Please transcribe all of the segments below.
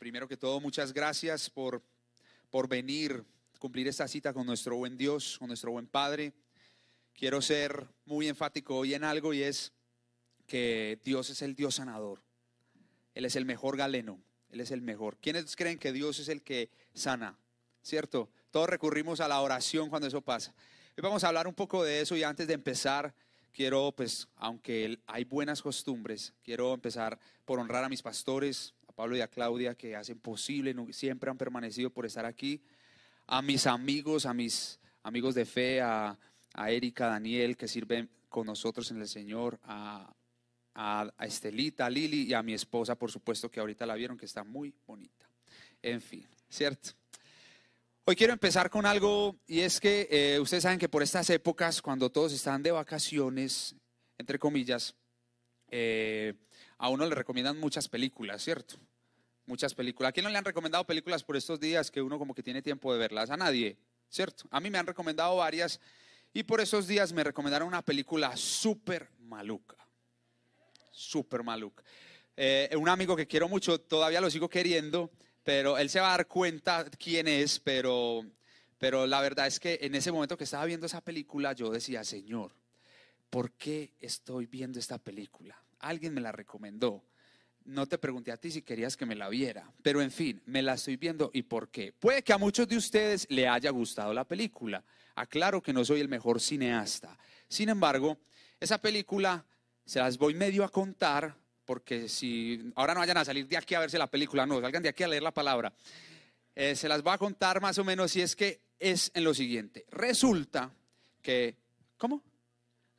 primero que todo, muchas gracias por, por venir, cumplir esta cita con nuestro buen Dios, con nuestro buen Padre. Quiero ser muy enfático hoy en algo y es que Dios es el Dios sanador. Él es el mejor galeno, Él es el mejor. ¿Quiénes creen que Dios es el que sana? ¿Cierto? Todos recurrimos a la oración cuando eso pasa. Hoy vamos a hablar un poco de eso y antes de empezar, quiero, pues, aunque hay buenas costumbres, quiero empezar por honrar a mis pastores, Pablo y a Claudia que hacen posible, siempre han permanecido por estar aquí, a mis amigos, a mis amigos de fe, a, a Erika, Daniel, que sirven con nosotros en el Señor, a, a, Estelita, a Lili y a mi esposa, por supuesto, que ahorita la vieron, que está muy bonita. En fin, ¿cierto? Hoy quiero empezar con algo y es que eh, ustedes saben que por estas épocas, cuando todos están de vacaciones, entre comillas, eh, a uno le recomiendan muchas películas, ¿cierto? Muchas películas. ¿A quién no le han recomendado películas por estos días que uno como que tiene tiempo de verlas? A nadie, ¿cierto? A mí me han recomendado varias y por esos días me recomendaron una película súper maluca. Súper maluca. Eh, un amigo que quiero mucho, todavía lo sigo queriendo, pero él se va a dar cuenta quién es, pero, pero la verdad es que en ese momento que estaba viendo esa película yo decía, Señor, ¿por qué estoy viendo esta película? Alguien me la recomendó no te pregunté a ti si querías que me la viera, pero en fin, me la estoy viendo y por qué. Puede que a muchos de ustedes le haya gustado la película. Aclaro que no soy el mejor cineasta. Sin embargo, esa película se las voy medio a contar porque si ahora no vayan a salir de aquí a verse la película, no, salgan de aquí a leer la palabra. Eh, se las voy a contar más o menos si es que es en lo siguiente. Resulta que, ¿cómo?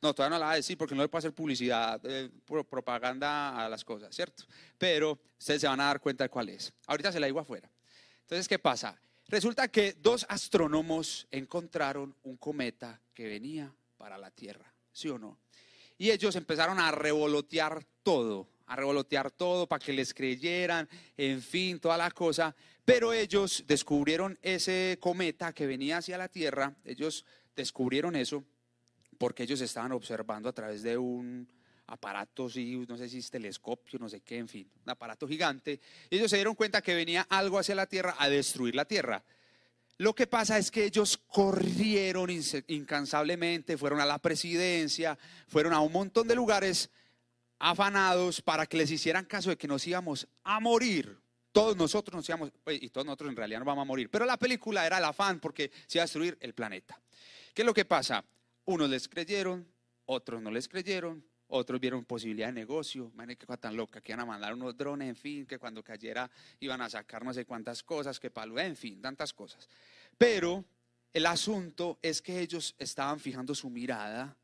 No, todavía no la va a decir porque no le puedo hacer publicidad, eh, propaganda a las cosas, ¿cierto? Pero ustedes se van a dar cuenta de cuál es. Ahorita se la digo afuera. Entonces, ¿qué pasa? Resulta que dos astrónomos encontraron un cometa que venía para la Tierra, ¿sí o no? Y ellos empezaron a revolotear todo, a revolotear todo para que les creyeran, en fin, toda la cosa. Pero ellos descubrieron ese cometa que venía hacia la Tierra, ellos descubrieron eso porque ellos estaban observando a través de un aparato, sí, no sé si es telescopio, no sé qué, en fin, un aparato gigante. Ellos se dieron cuenta que venía algo hacia la Tierra a destruir la Tierra. Lo que pasa es que ellos corrieron incansablemente, fueron a la presidencia, fueron a un montón de lugares afanados para que les hicieran caso de que nos íbamos a morir. Todos nosotros nos íbamos, pues, y todos nosotros en realidad no vamos a morir, pero la película era el afán porque se iba a destruir el planeta. ¿Qué es lo que pasa? Unos les creyeron, otros no les creyeron, otros vieron posibilidad de negocio. Qué cosa tan loca, que iban a mandar unos drones, en fin, que cuando cayera iban a sacar no sé cuántas cosas, que palo, en fin, tantas cosas. Pero el asunto es que ellos estaban fijando su mirada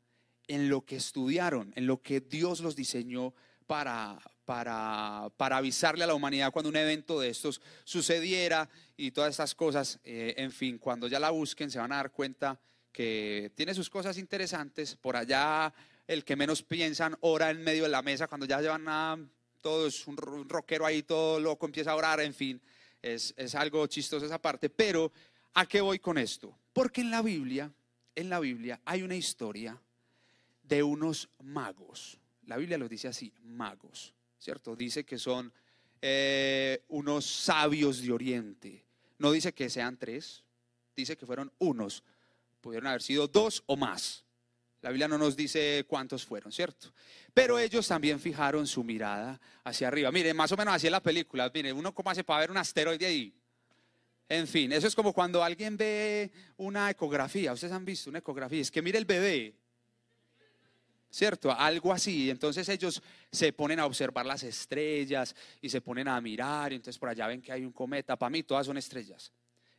en lo que estudiaron, en lo que Dios los diseñó para, para, para avisarle a la humanidad cuando un evento de estos sucediera y todas estas cosas. Eh, en fin, cuando ya la busquen se van a dar cuenta que tiene sus cosas interesantes. Por allá, el que menos piensan ora en medio de la mesa cuando ya llevan a todos, un rockero ahí todo loco empieza a orar, en fin, es, es algo chistoso esa parte. Pero, ¿a qué voy con esto? Porque en la Biblia, en la Biblia hay una historia de unos magos. La Biblia los dice así, magos, ¿cierto? Dice que son eh, unos sabios de Oriente. No dice que sean tres, dice que fueron unos Pudieron haber sido dos o más. La Biblia no nos dice cuántos fueron, ¿cierto? Pero ellos también fijaron su mirada hacia arriba. Mire, más o menos así es la película. Mire, uno cómo hace para ver un asteroide ahí. En fin, eso es como cuando alguien ve una ecografía. Ustedes han visto una ecografía. Es que mire el bebé. ¿Cierto? Algo así. Entonces ellos se ponen a observar las estrellas y se ponen a mirar. Y entonces por allá ven que hay un cometa. Para mí todas son estrellas.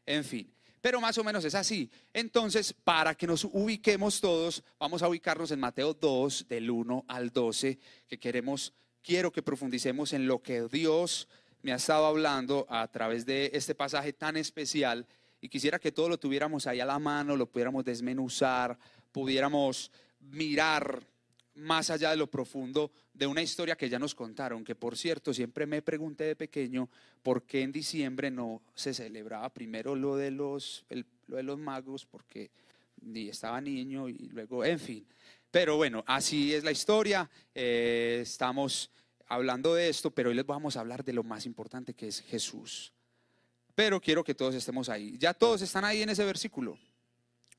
En fin pero más o menos es así. Entonces, para que nos ubiquemos todos, vamos a ubicarnos en Mateo 2, del 1 al 12, que queremos, quiero que profundicemos en lo que Dios me ha estado hablando a través de este pasaje tan especial y quisiera que todo lo tuviéramos ahí a la mano, lo pudiéramos desmenuzar, pudiéramos mirar más allá de lo profundo de una historia que ya nos contaron, que por cierto siempre me pregunté de pequeño por qué en diciembre no se celebraba primero lo de los, lo de los magos, porque ni estaba niño y luego, en fin. Pero bueno, así es la historia. Eh, estamos hablando de esto, pero hoy les vamos a hablar de lo más importante que es Jesús. Pero quiero que todos estemos ahí. Ya todos están ahí en ese versículo.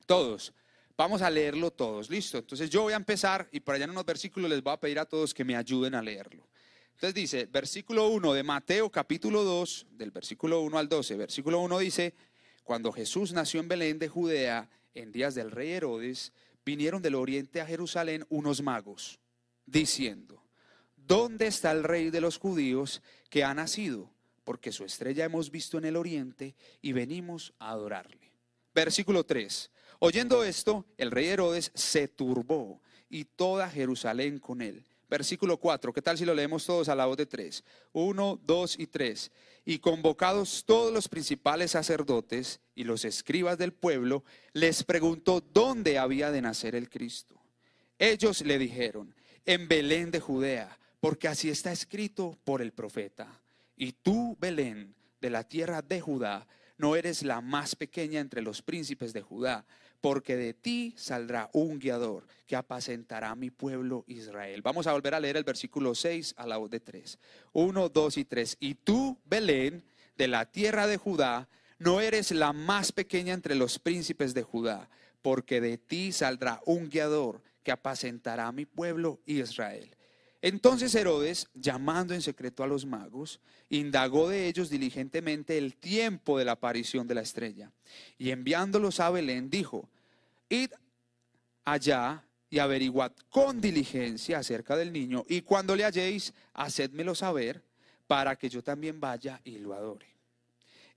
Todos. Vamos a leerlo todos, listo. Entonces yo voy a empezar y por allá en unos versículos les voy a pedir a todos que me ayuden a leerlo. Entonces dice, versículo 1 de Mateo capítulo 2, del versículo 1 al 12, versículo 1 dice, cuando Jesús nació en Belén de Judea, en días del rey Herodes, vinieron del oriente a Jerusalén unos magos, diciendo, ¿dónde está el rey de los judíos que ha nacido? Porque su estrella hemos visto en el oriente y venimos a adorarle. Versículo 3. Oyendo esto, el rey Herodes se turbó y toda Jerusalén con él. Versículo 4, ¿qué tal si lo leemos todos a la voz de tres? Uno, dos y tres. Y convocados todos los principales sacerdotes y los escribas del pueblo, les preguntó dónde había de nacer el Cristo. Ellos le dijeron, en Belén de Judea, porque así está escrito por el profeta. Y tú, Belén, de la tierra de Judá, no eres la más pequeña entre los príncipes de Judá, porque de ti saldrá un guiador que apacentará a mi pueblo Israel. Vamos a volver a leer el versículo 6 a la voz de 3. 1, 2 y 3. Y tú, Belén, de la tierra de Judá, no eres la más pequeña entre los príncipes de Judá, porque de ti saldrá un guiador que apacentará a mi pueblo Israel. Entonces Herodes, llamando en secreto a los magos, indagó de ellos diligentemente el tiempo de la aparición de la estrella. Y enviándolos a Belén, dijo, id allá y averiguad con diligencia acerca del niño, y cuando le halléis, hacedmelo saber, para que yo también vaya y lo adore.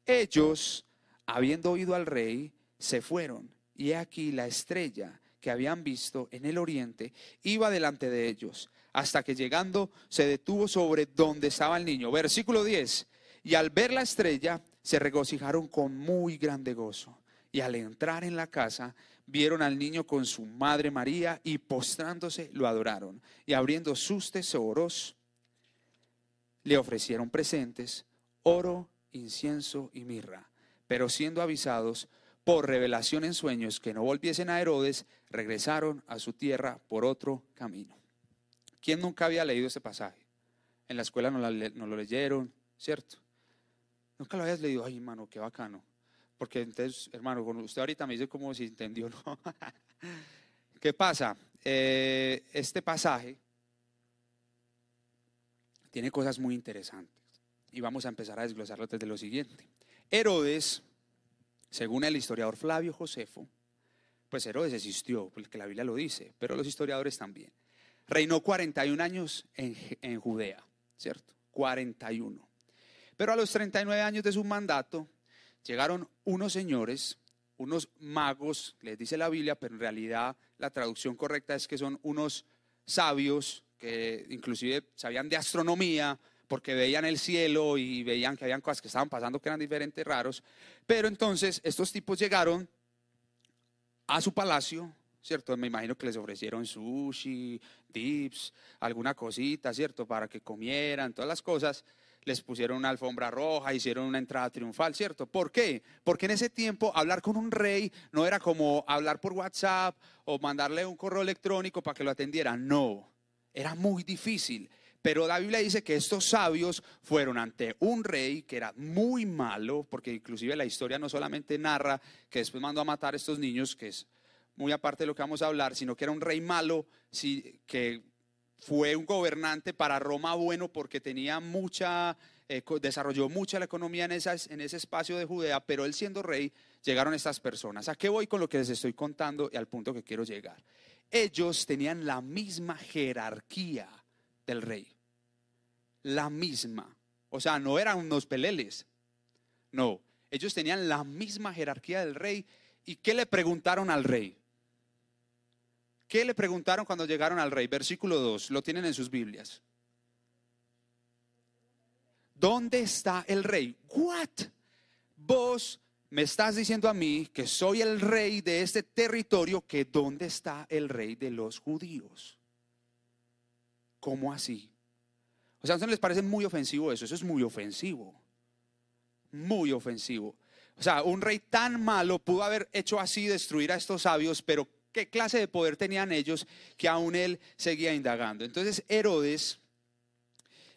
Ellos, habiendo oído al rey, se fueron, y he aquí la estrella que habían visto en el oriente iba delante de ellos hasta que llegando se detuvo sobre donde estaba el niño. Versículo 10. Y al ver la estrella se regocijaron con muy grande gozo. Y al entrar en la casa vieron al niño con su madre María y postrándose lo adoraron. Y abriendo sus tesoros le ofrecieron presentes, oro, incienso y mirra. Pero siendo avisados por revelación en sueños que no volviesen a Herodes, regresaron a su tierra por otro camino. ¿Quién nunca había leído ese pasaje? En la escuela no, lo leyeron, ¿cierto? Nunca lo habías leído. Ay, hermano, qué bacano. Porque entonces, hermano, usted ahorita me dice como si entendió, ¿no? ¿Qué pasa? Eh, este pasaje tiene cosas muy interesantes. Y vamos a empezar a desglosarlo desde lo siguiente. Herodes, según el historiador Flavio Josefo, pues Herodes existió, porque la Biblia lo dice, pero los historiadores también reinó 41 años en, Judea, ¿cierto? 41. Pero a los 39 años de su mandato llegaron unos señores, unos magos, les dice la Biblia, pero en realidad la traducción correcta es que son unos sabios que inclusive sabían de astronomía porque veían el cielo y veían que habían cosas que estaban pasando que eran diferentes, raros. Pero entonces estos tipos llegaron a su palacio, ¿cierto? Me imagino que les ofrecieron sushi, dips, alguna cosita, ¿cierto? Para que comieran, todas las cosas. Les pusieron una alfombra roja, hicieron una entrada triunfal, ¿cierto? ¿Por qué? Porque en ese tiempo hablar con un rey no era como hablar por WhatsApp o mandarle un correo electrónico para que lo atendiera. No, era muy difícil. Pero la Biblia dice que estos sabios fueron ante un rey que era muy malo, porque inclusive la historia no solamente narra que después mandó a matar a estos niños, que es muy aparte de lo que vamos a hablar, sino que era un rey malo, que fue un gobernante para Roma bueno porque tenía mucha, eh, desarrolló mucha la economía en, en ese espacio de Judea, pero él siendo rey, llegaron estas personas. ¿A qué voy con lo que les estoy contando y al punto que quiero llegar? Ellos tenían la misma jerarquía del rey, la misma. O sea, no eran unos peleles, no, ellos tenían la misma jerarquía del rey. ¿Y qué le preguntaron al rey? ¿Qué le preguntaron cuando llegaron al rey? Versículo 2, lo tienen en sus Biblias. ¿Dónde está el rey? What? Vos me estás diciendo a mí que soy el rey de este territorio, que dónde está el rey de los judíos. ¿Cómo así? O sea, ¿a les parece muy ofensivo eso? Eso es muy ofensivo. Muy ofensivo. O sea, un rey tan malo pudo haber hecho así, destruir a estos sabios, pero qué clase de poder tenían ellos que aún él seguía indagando. Entonces Herodes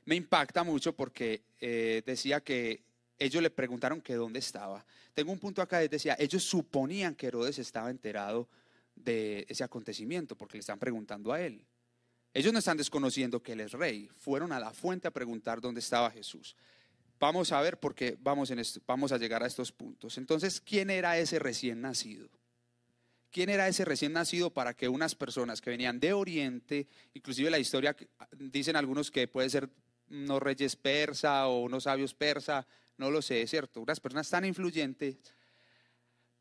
me impacta mucho porque eh, decía que ellos le preguntaron que dónde estaba. Tengo un punto acá, decía, ellos suponían que Herodes estaba enterado de ese acontecimiento porque le están preguntando a él. Ellos no están desconociendo que él es rey, fueron a la fuente a preguntar dónde estaba Jesús. Vamos a ver porque vamos, a llegar a estos puntos. Entonces, ¿quién era ese recién nacido? ¿Quién era ese recién nacido para que unas personas que venían de Oriente, inclusive la historia, dicen algunos que puede ser unos reyes persa o unos sabios persa, no lo sé, es cierto, unas personas tan influyentes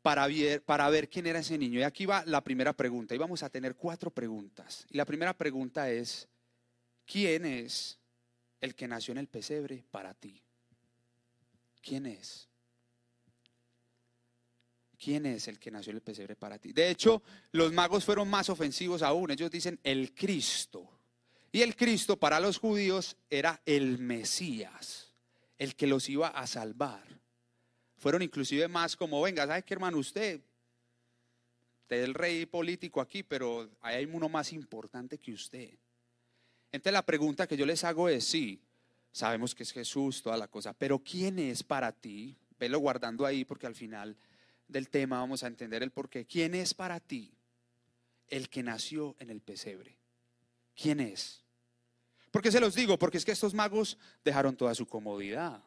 para ver, para ver quién era ese niño. Y aquí va la primera pregunta, y vamos a tener cuatro preguntas. Y la primera pregunta es, ¿quién es el que nació en el pesebre para ti? ¿Quién es? ¿Quién es el que nació en el pesebre para ti? De hecho, los magos fueron más ofensivos aún. Ellos dicen el Cristo. Y el Cristo para los judíos era el Mesías, el que los iba a salvar. Fueron inclusive más como, venga, ¿sabe qué hermano? Usted, usted es el rey político aquí, pero hay uno más importante que usted. Entonces la pregunta que yo les hago es, sí, sabemos que es Jesús, toda la cosa, pero ¿quién es para ti? Velo guardando ahí porque al final del tema vamos a entender el porqué. ¿Quién es para ti el que nació en el pesebre? ¿Quién es? ¿Por qué se los digo? Porque es que estos magos dejaron toda su comodidad.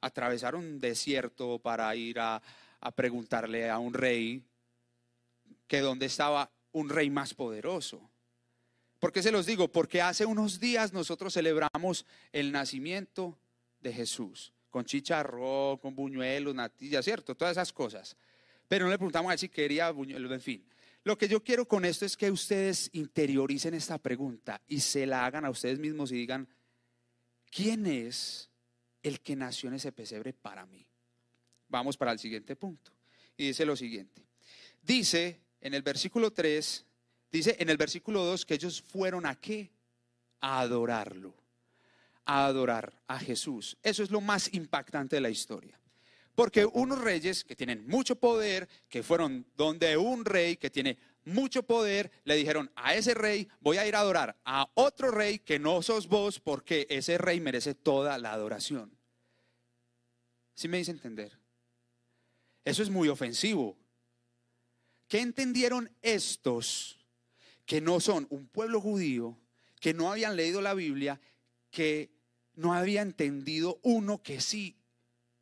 Atravesaron un desierto para ir a, a preguntarle a un rey que dónde estaba un rey más poderoso. ¿Por qué se los digo? Porque hace unos días nosotros celebramos el nacimiento de Jesús con chicharrón, con buñuelos, natillas, ¿cierto? Todas esas cosas. Pero no le preguntamos a él si quería buñuelos, en fin. Lo que yo quiero con esto es que ustedes interioricen esta pregunta y se la hagan a ustedes mismos y digan, ¿quién es el que nació en ese pesebre para mí? Vamos para el siguiente punto. Y dice lo siguiente. Dice en el versículo 3, dice en el versículo 2 que ellos fueron a qué? A adorarlo a adorar a Jesús. Eso es lo más impactante de la historia. Porque unos reyes que tienen mucho poder, que fueron donde un rey que tiene mucho poder, le dijeron a ese rey, voy a ir a adorar a otro rey que no sos vos, porque ese rey merece toda la adoración. ¿Sí me dice entender? Eso es muy ofensivo. ¿Qué entendieron estos que no son un pueblo judío, que no habían leído la Biblia que no había entendido uno que sí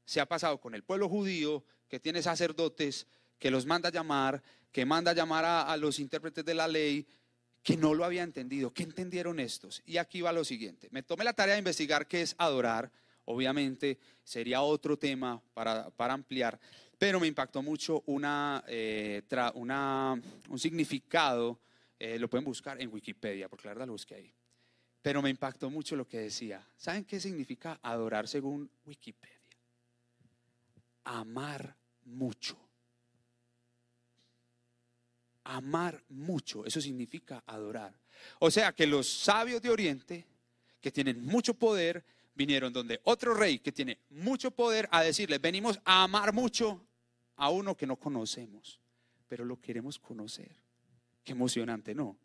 se ha pasado con el pueblo judío, que tiene sacerdotes, que los manda a llamar, que manda a llamar a, los intérpretes de la ley, que no lo había entendido. ¿Qué entendieron estos? Y aquí va lo siguiente. Me tomé la tarea de investigar qué es adorar. Obviamente sería otro tema para, ampliar, pero me impactó mucho una, eh, una un significado, eh, lo pueden buscar en Wikipedia, porque la verdad lo busqué ahí. Pero me impactó mucho lo que decía. ¿Saben qué significa adorar según Wikipedia? Amar mucho. Amar mucho, eso significa adorar. O sea que los sabios de Oriente, que tienen mucho poder, vinieron donde otro rey que tiene mucho poder a decirles, venimos a amar mucho a uno que no conocemos, pero lo queremos conocer. Qué emocionante, ¿no?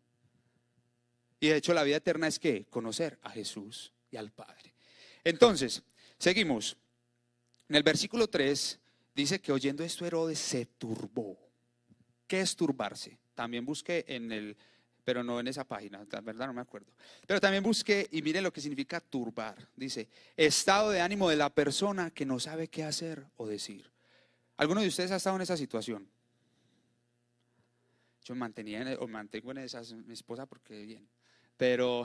Y de hecho la vida eterna es que conocer a Jesús y al Padre. Entonces, seguimos. En el versículo 3 dice que oyendo esto Herodes se turbó. ¿Qué es turbarse? También busqué en el, pero no en esa página, verdad no me acuerdo. Pero también busqué y mire lo que significa turbar. Dice, estado de ánimo de la persona que no sabe qué hacer o decir. ¿Alguno de ustedes ha estado en esa situación? Yo mantenía o mantengo en esa mi esposa porque bien. Pero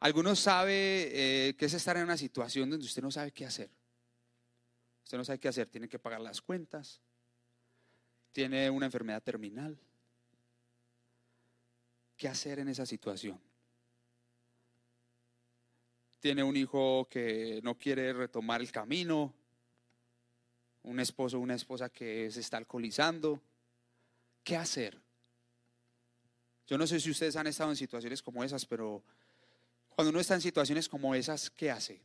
algunos sabe eh, que es estar en una situación donde usted no sabe qué hacer. Usted no sabe qué hacer, tiene que pagar las cuentas, tiene una enfermedad terminal. ¿Qué hacer en esa situación? Tiene un hijo que no quiere retomar el camino, un esposo una esposa que se está alcoholizando. ¿Qué hacer? Yo no sé si ustedes han estado en situaciones como esas, pero cuando uno está en situaciones como esas, ¿qué hace?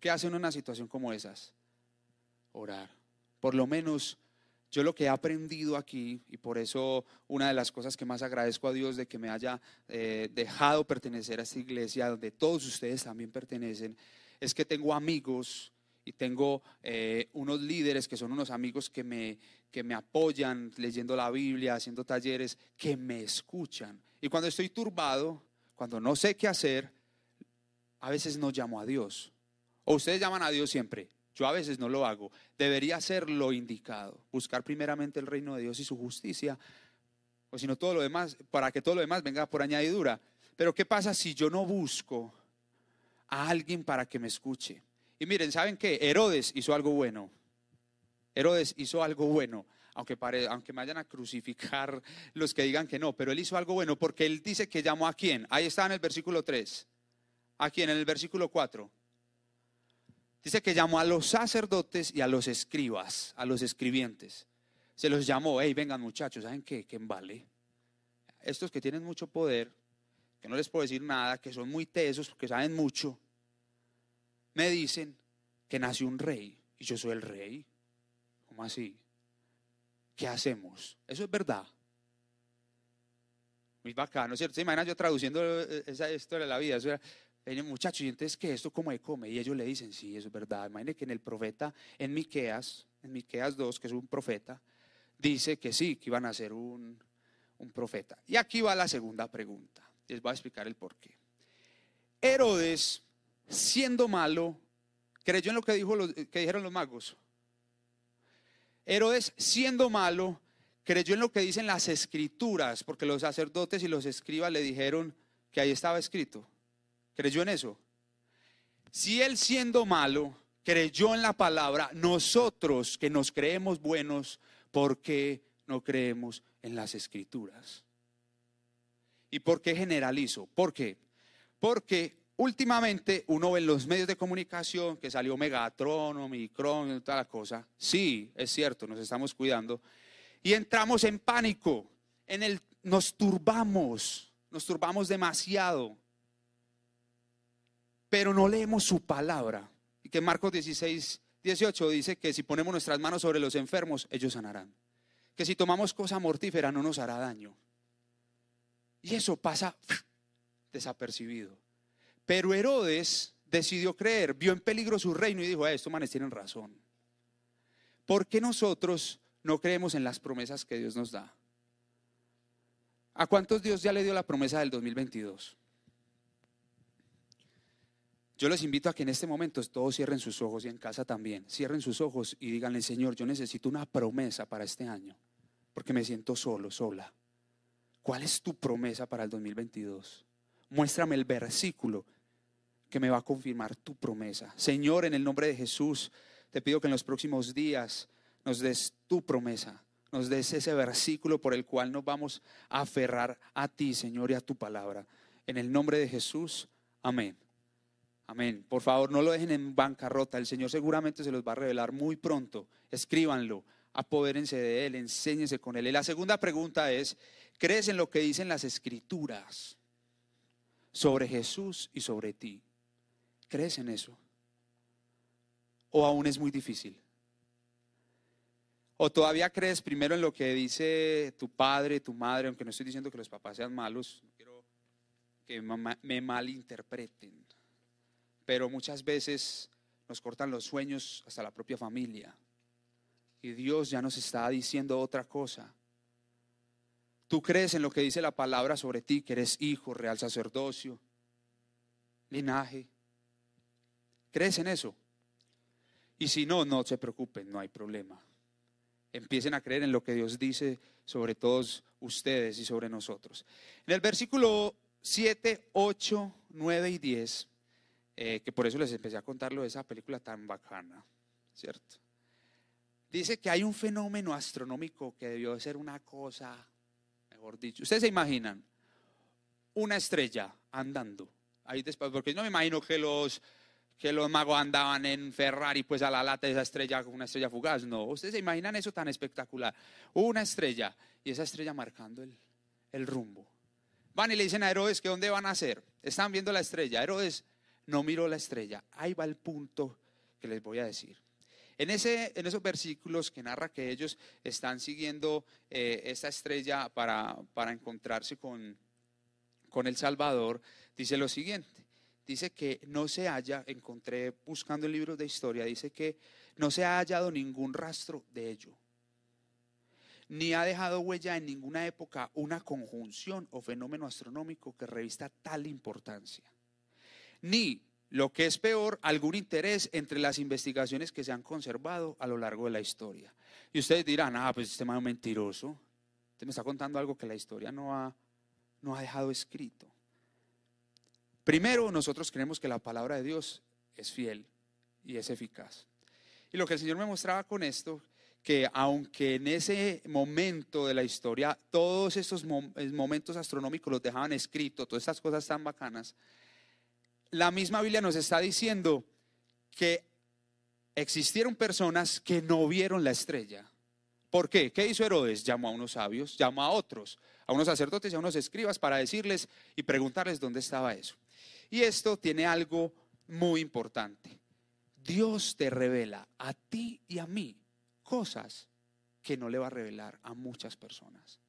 ¿Qué hace uno en una situación como esas? Orar. Por lo menos yo lo que he aprendido aquí, y por eso una de las cosas que más agradezco a Dios de que me haya eh, dejado pertenecer a esta iglesia, donde todos ustedes también pertenecen, es que tengo amigos y tengo eh, unos líderes que son unos amigos que me, que me apoyan leyendo la Biblia, haciendo talleres, que me escuchan. Y cuando estoy turbado, cuando no sé qué hacer, a veces no llamo a Dios. O ustedes llaman a Dios siempre. Yo a veces no lo hago. Debería ser lo indicado. Buscar primeramente el reino de Dios y su justicia. O si no, todo lo demás, para que todo lo demás venga por añadidura. Pero ¿qué pasa si yo no busco a alguien para que me escuche? Y miren, ¿saben qué? Herodes hizo algo bueno. Herodes hizo algo bueno. Aunque, aunque me vayan a crucificar los que digan que no, pero él hizo algo bueno porque él dice que llamó a quién. Ahí está en el versículo 3. ¿A quién? En el versículo 4. Dice que llamó a los sacerdotes y a los escribas, a los escribientes. Se los llamó, hey, vengan muchachos, ¿saben qué? ¿Quién vale? Estos que tienen mucho poder, que no les puedo decir nada, que son muy tesos, porque saben mucho, me dicen que nació un rey y yo soy el rey. ¿Cómo así? ¿Qué hacemos? Eso es verdad. Muy bacano, ¿cierto? ¿Se imaginan yo traduciendo esa historia de la vida? Eso era, muchachos, ¿y entonces qué? ¿Esto cómo se come? Y ellos le dicen, sí, eso es verdad. Imagínense que en el profeta, en Miqueas, en Miqueas 2, que es un profeta, dice que sí, que iban a ser un, un profeta. Y aquí va la segunda pregunta. Les voy a explicar el por qué. Herodes, siendo malo, creyó en lo que, dijo que dijeron los magos. Herodes, siendo malo, creyó en lo que dicen las escrituras, porque los sacerdotes y los escribas le dijeron que ahí estaba escrito. ¿Creyó en eso? Si él siendo malo creyó en la palabra, nosotros que nos creemos buenos, ¿por qué no creemos en las escrituras? ¿Y por qué generalizo? ¿Por qué? Porque últimamente uno ve en los medios de comunicación que salió Megatron o Micron y toda la cosa. Sí, es cierto, nos estamos cuidando. Y entramos en pánico, en el, nos turbamos, nos turbamos demasiado pero no leemos su palabra. Y que Marcos 16, 18 dice que si ponemos nuestras manos sobre los enfermos, ellos sanarán. Que si tomamos cosa mortífera no nos hará daño. Y eso pasa desapercibido. Pero Herodes decidió creer, vio en peligro su reino y dijo, a estos manes tienen razón. ¿Por qué nosotros no creemos en las promesas que Dios nos da? ¿A cuántos Dios ya le dio la promesa del 2022? Yo les invito a que en este momento todos cierren sus ojos y en casa también. Cierren sus ojos y díganle, Señor, yo necesito una promesa para este año, porque me siento solo, sola. ¿Cuál es tu promesa para el 2022? Muéstrame el versículo que me va a confirmar tu promesa. Señor, en el nombre de Jesús, te pido que en los próximos días nos des tu promesa, nos des ese versículo por el cual nos vamos a aferrar a ti, Señor, y a tu palabra. En el nombre de Jesús, amén. Amén. Por favor, no lo dejen en bancarrota. El Señor seguramente se los va a revelar muy pronto. Escríbanlo, apodérense de Él, enséñense con Él. Y la segunda pregunta es, ¿crees en lo que dicen las escrituras sobre Jesús y sobre ti? ¿Crees en eso? ¿O aún es muy difícil? ¿O todavía crees primero en lo que dice tu padre, tu madre, aunque no estoy diciendo que los papás sean malos, no quiero que me malinterpreten? pero muchas veces nos cortan los sueños hasta la propia familia. Y Dios ya nos está diciendo otra cosa. Tú crees en lo que dice la palabra sobre ti, que eres hijo, real sacerdocio, linaje. ¿Crees en eso? Y si no, no se preocupen, no hay problema. Empiecen a creer en lo que Dios dice sobre todos ustedes y sobre nosotros. En el versículo 7, 8, 9 y 10 eh, que por eso les empecé a contarlo de esa película tan bacana, ¿cierto? Dice que hay un fenómeno astronómico que debió de ser una cosa, mejor dicho. Ustedes se imaginan una estrella andando ahí después, porque no me imagino que los, que los magos andaban en Ferrari, pues a la lata de esa estrella, una estrella fugaz. No, ustedes se imaginan eso tan espectacular. Una estrella y esa estrella marcando el, el rumbo. Van y le dicen a Herodes que dónde van a hacer. Están viendo la estrella. Herodes no miró la estrella. Ahí va el punto que les voy a decir. En, ese, en esos versículos que narra que ellos están siguiendo eh, esta estrella para, para encontrarse con, con el Salvador, dice lo siguiente. Dice que no se haya, encontré buscando el libro de historia, dice que no se ha hallado ningún rastro de ello, ni ha dejado huella en ninguna época una conjunción o fenómeno astronómico que revista tal importancia, ni lo que es peor, algún interés entre las investigaciones que se han conservado a lo largo de la historia. Y ustedes dirán, ah, pues este man es mentiroso. Usted me está contando algo que la historia no ha, no ha dejado escrito. Primero, nosotros creemos que la palabra de Dios es fiel y es eficaz. Y lo que el Señor me mostraba con esto, que aunque en ese momento de la historia todos estos momentos astronómicos los dejaban escritos, todas estas cosas tan bacanas, la misma Biblia nos está diciendo que existieron personas que no vieron la estrella. ¿Por qué? ¿Qué hizo Herodes? Llamó a unos sabios, llamó a otros, a unos sacerdotes y a unos escribas para decirles y preguntarles dónde estaba eso. Y esto tiene algo muy importante. Dios te revela a ti y a mí cosas que no le va a revelar a muchas personas.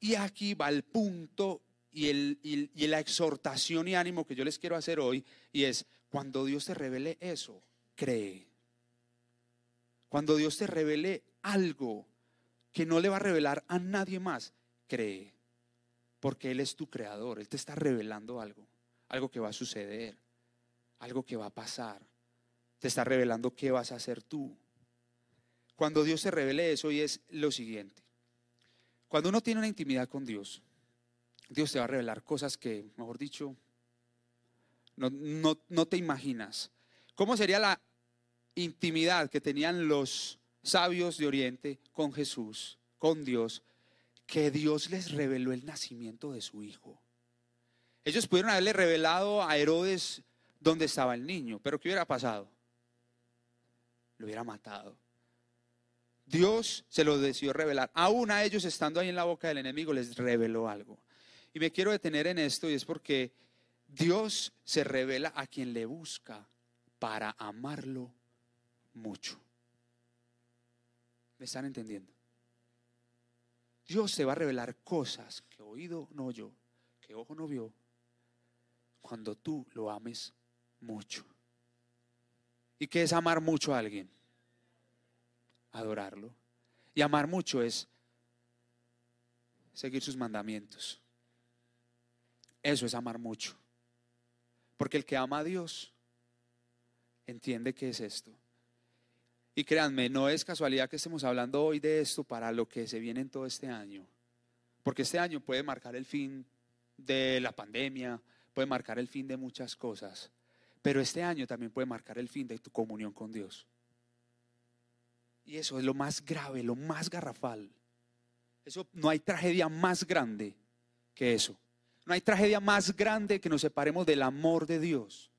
Y aquí va el punto y, el, y, la exhortación y ánimo que yo les quiero hacer hoy, y es, cuando Dios te revele eso, cree. Cuando Dios te revele algo que no le va a revelar a nadie más, cree. Porque Él es tu creador, Él te está revelando algo, algo que va a suceder, algo que va a pasar. Te está revelando qué vas a hacer tú. Cuando Dios te revele eso, y es lo siguiente. Cuando uno tiene una intimidad con Dios, Dios te va a revelar cosas que, mejor dicho, no, te imaginas. ¿Cómo sería la intimidad que tenían los sabios de Oriente con Jesús, con Dios, que Dios les reveló el nacimiento de su hijo? Ellos pudieron haberle revelado a Herodes dónde estaba el niño, pero ¿qué hubiera pasado? Lo hubiera matado. Dios se lo decidió revelar. Aún a ellos estando ahí en la boca del enemigo les reveló algo. Y me quiero detener en esto y es porque Dios se revela a quien le busca para amarlo mucho. ¿Me están entendiendo? Dios se va a revelar cosas que oído no oyó, que ojo no vio, cuando tú lo ames mucho. ¿Y qué es amar mucho a alguien? Adorarlo. Y amar mucho es seguir sus mandamientos. Eso es amar mucho. Porque el que ama a Dios entiende qué es esto. Y créanme, no es casualidad que estemos hablando hoy de esto para lo que se viene en todo este año. Porque este año puede marcar el fin de la pandemia, puede marcar el fin de muchas cosas. Pero este año también puede marcar el fin de tu comunión con Dios. Y eso es lo más grave, lo más garrafal. Eso no hay tragedia más grande que eso. No hay tragedia más grande que nos separemos del amor de Dios.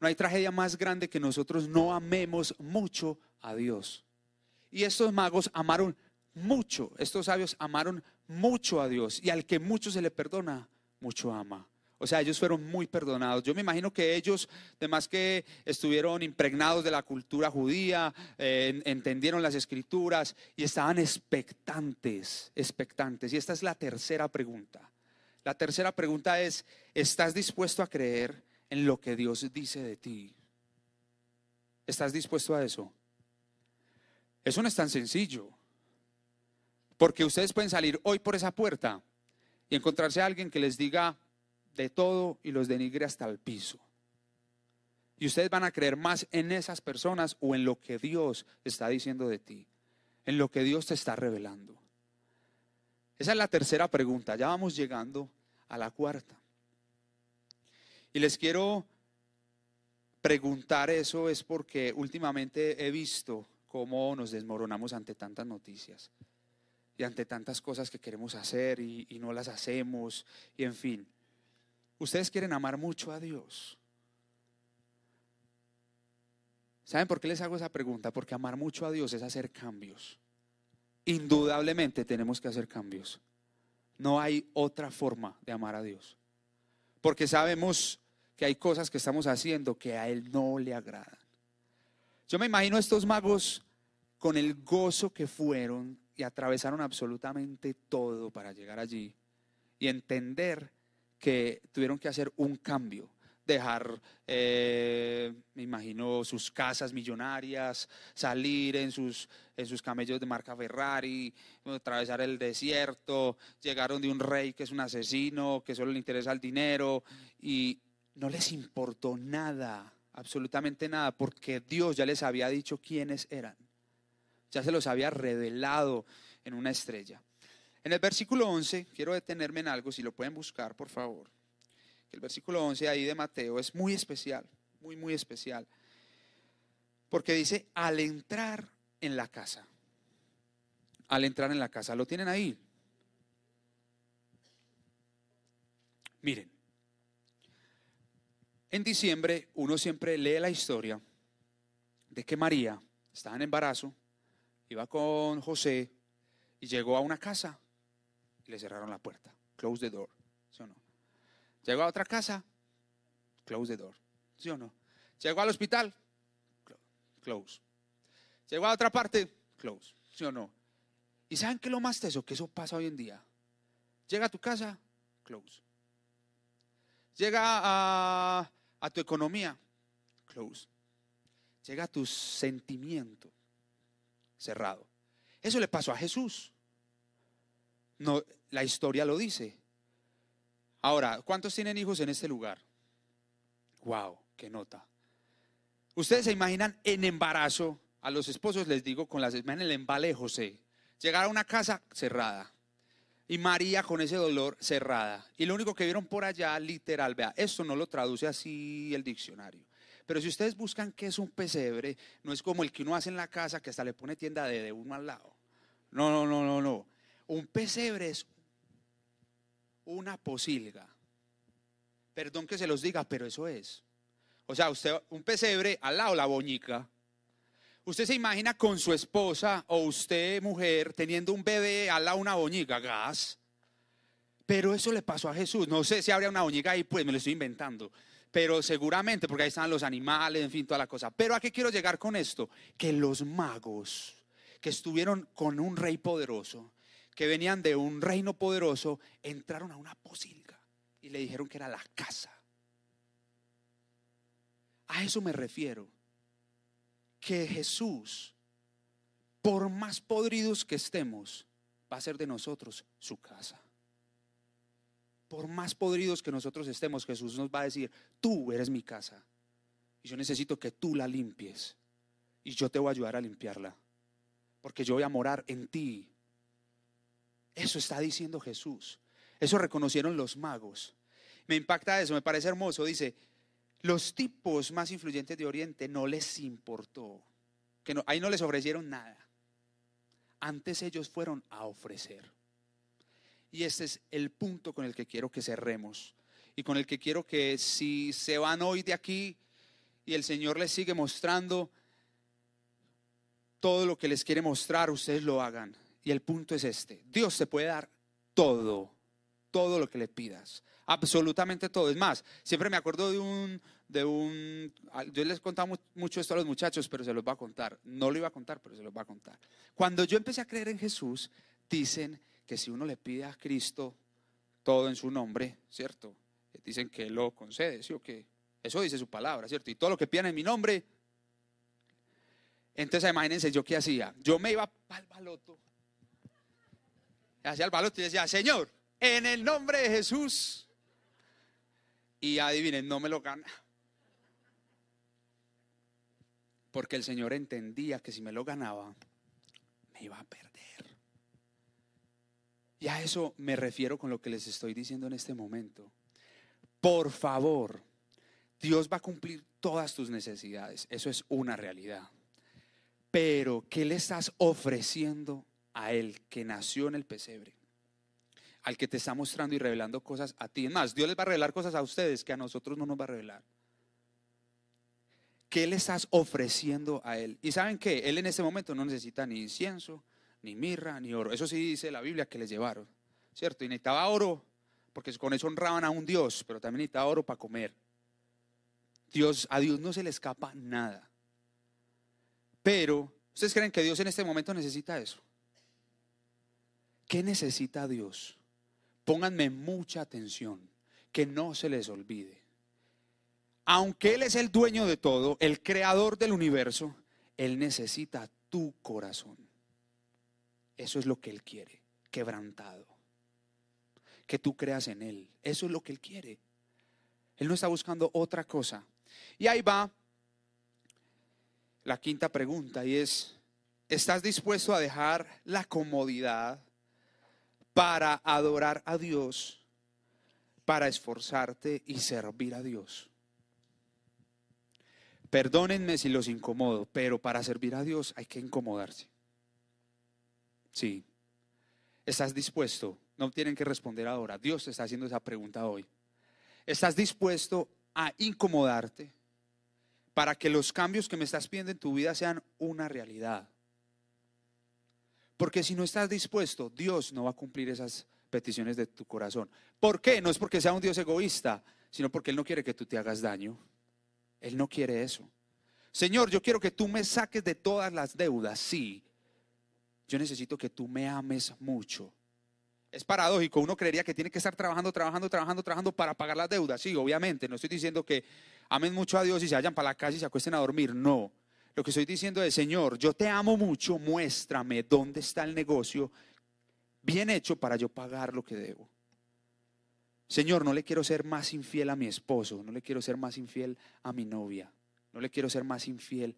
No hay tragedia más grande que nosotros no amemos mucho a Dios. Y estos magos amaron mucho, estos sabios amaron mucho a Dios. Y al que mucho se le perdona, mucho ama. O sea, ellos fueron muy perdonados. Yo me imagino que ellos, además que estuvieron impregnados de la cultura judía, eh, entendieron las escrituras y estaban expectantes, expectantes. Y esta es la tercera pregunta. La tercera pregunta es, ¿estás dispuesto a creer en lo que Dios dice de ti? ¿Estás dispuesto a eso? Eso no es tan sencillo. Porque ustedes pueden salir hoy por esa puerta y encontrarse a alguien que les diga de todo y los denigre hasta el piso. Y ustedes van a creer más en esas personas o en lo que Dios está diciendo de ti, en lo que Dios te está revelando. Esa es la tercera pregunta. Ya vamos llegando a la cuarta. Y les quiero preguntar eso es porque últimamente he visto cómo nos desmoronamos ante tantas noticias y ante tantas cosas que queremos hacer y, y no las hacemos y en fin. Ustedes quieren amar mucho a Dios. ¿Saben por qué les hago esa pregunta? Porque amar mucho a Dios es hacer cambios indudablemente tenemos que hacer cambios. No hay otra forma de amar a Dios. Porque sabemos que hay cosas que estamos haciendo que a Él no le agradan. Yo me imagino a estos magos con el gozo que fueron y atravesaron absolutamente todo para llegar allí y entender que tuvieron que hacer un cambio, dejar, eh, me imagino, sus casas millonarias, salir en sus, en sus camellos de marca Ferrari, atravesar el desierto, llegaron de un rey que es un asesino, que solo le interesa el dinero y no les importó nada absolutamente nada, porque Dios ya les había dicho quiénes eran. Ya se los había revelado en una estrella. En el versículo 11, quiero detenerme en algo, si lo pueden buscar, por favor. El versículo 11 ahí de Mateo es muy especial, muy, muy especial. Porque dice, al entrar en la casa, al entrar en la casa, ¿lo tienen ahí? Miren, en diciembre uno siempre lee la historia de que María estaba en embarazo, iba con José y llegó a una casa y le cerraron la puerta. Close the door. Llegó a otra casa, close the door. ¿Sí o no? Llegó al hospital, close. Llegó a otra parte, close. ¿Sí o no? ¿Y saben qué es lo más teso? Que eso pasa hoy en día. Llega a tu casa, close. Llega a, a tu economía, close. Llega a tu sentimiento, cerrado. Eso le pasó a Jesús. No, la historia lo dice. Ahora, ¿cuántos tienen hijos en este lugar? Wow, qué nota. Ustedes se imaginan en embarazo, a los esposos les digo con las en el embale José, llegar a una casa cerrada, y María con ese dolor cerrada. Y lo único que vieron por allá, literal, vea, esto no lo traduce así el diccionario. Pero si ustedes buscan qué es un pesebre, no es como el que uno hace en la casa que hasta le pone tienda de, de uno al lado. No, no, no, no, no. Un pesebre es una posilga. Perdón que se los diga, pero eso es. O sea, usted, un pesebre al lado la boñica, Usted se imagina con su esposa o usted, mujer, teniendo un bebé al lado una boñiga, gas. Pero eso le pasó a Jesús. No sé si habría una boñiga ahí, pues me lo estoy inventando. Pero seguramente, porque ahí están los animales, en fin, toda la cosa. Pero ¿a qué quiero llegar con esto? Que los magos que estuvieron con un rey poderoso, que venían de un reino poderoso, entraron a una posilga y le dijeron que era la casa. A eso me refiero que Jesús, por más podridos que estemos, va a ser de nosotros su casa. Por más podridos que nosotros estemos, Jesús nos va a decir, tú eres mi casa. Y yo necesito que tú la limpies. Y yo te voy a ayudar a limpiarla. Porque yo voy a morar en ti. Eso está diciendo Jesús. Eso reconocieron los magos. Me impacta eso, me parece hermoso. Dice, los tipos más influyentes de Oriente no les importó, que ahí no les ofrecieron nada. Antes ellos fueron a ofrecer. Y este es el punto con el que quiero que cerremos y con el que quiero que si se van hoy de aquí y el Señor les sigue mostrando todo lo que les quiere mostrar, ustedes lo hagan. Y el punto es este, Dios te puede dar todo, todo lo que le pidas absolutamente todo. Es más, siempre me acuerdo de un, de un, yo les contaba mucho esto a los muchachos, pero se los va a contar. No lo iba a contar, pero se los va a contar. Cuando yo empecé a creer en Jesús, dicen que si uno le pide a Cristo todo en su nombre, ¿cierto? Dicen que lo concede, ¿sí o qué? Eso dice su palabra, ¿cierto? Y todo lo que pidan en mi nombre. Entonces imagínense yo qué hacía. Yo me iba el baloto. Hacía el baloto y decía, Señor, en el nombre de Jesús, y adivinen, no me lo gana. Porque el Señor entendía que si me lo ganaba, me iba a perder. Y a eso me refiero con lo que les estoy diciendo en este momento. Por favor, Dios va a cumplir todas tus necesidades. Eso es una realidad. Pero, ¿qué le estás ofreciendo a Él que nació en el pesebre? al que te está mostrando y revelando cosas a ti. Es más, Dios les va a revelar cosas a ustedes que a nosotros no nos va a revelar. ¿Qué le estás ofreciendo a Él? Y saben que Él en este momento no necesita ni incienso, ni mirra, ni oro. Eso sí dice la Biblia que les llevaron, ¿cierto? Y necesitaba oro, porque con eso honraban a un Dios, pero también necesitaba oro para comer. Dios, a Dios no se le escapa nada. Pero, ¿ustedes creen que Dios en este momento necesita eso? ¿Qué necesita Dios? Pónganme mucha atención, que no se les olvide. Aunque Él es el dueño de todo, el creador del universo, Él necesita tu corazón. Eso es lo que Él quiere, quebrantado. Que tú creas en Él. Eso es lo que Él quiere. Él no está buscando otra cosa. Y ahí va la quinta pregunta y es, ¿estás dispuesto a dejar la comodidad para adorar a Dios, para esforzarte y servir a Dios? Perdónenme si los incomodo, pero para servir a Dios hay que incomodarse. Sí. ¿Estás dispuesto? No tienen que responder ahora. Dios te está haciendo esa pregunta hoy. ¿Estás dispuesto a incomodarte para que los cambios que me estás pidiendo en tu vida sean una realidad? Porque si no estás dispuesto, Dios no va a cumplir esas peticiones de tu corazón. ¿Por qué? No es porque sea un Dios egoísta, sino porque Él no quiere que tú te hagas daño. Él no quiere eso. Señor, yo quiero que tú me saques de todas las deudas, sí. Yo necesito que tú me ames mucho. Es paradójico, uno creería que tiene que estar trabajando, trabajando, trabajando, trabajando para pagar las deudas. Sí, obviamente, no estoy diciendo que amen mucho a Dios y se vayan para la casa y se acuesten a dormir, no. Lo que estoy diciendo es, Señor, yo te amo mucho, muéstrame dónde está el negocio bien hecho para yo pagar lo que debo. Señor, no le quiero ser más infiel a mi esposo, no le quiero ser más infiel a mi novia, no le quiero ser más infiel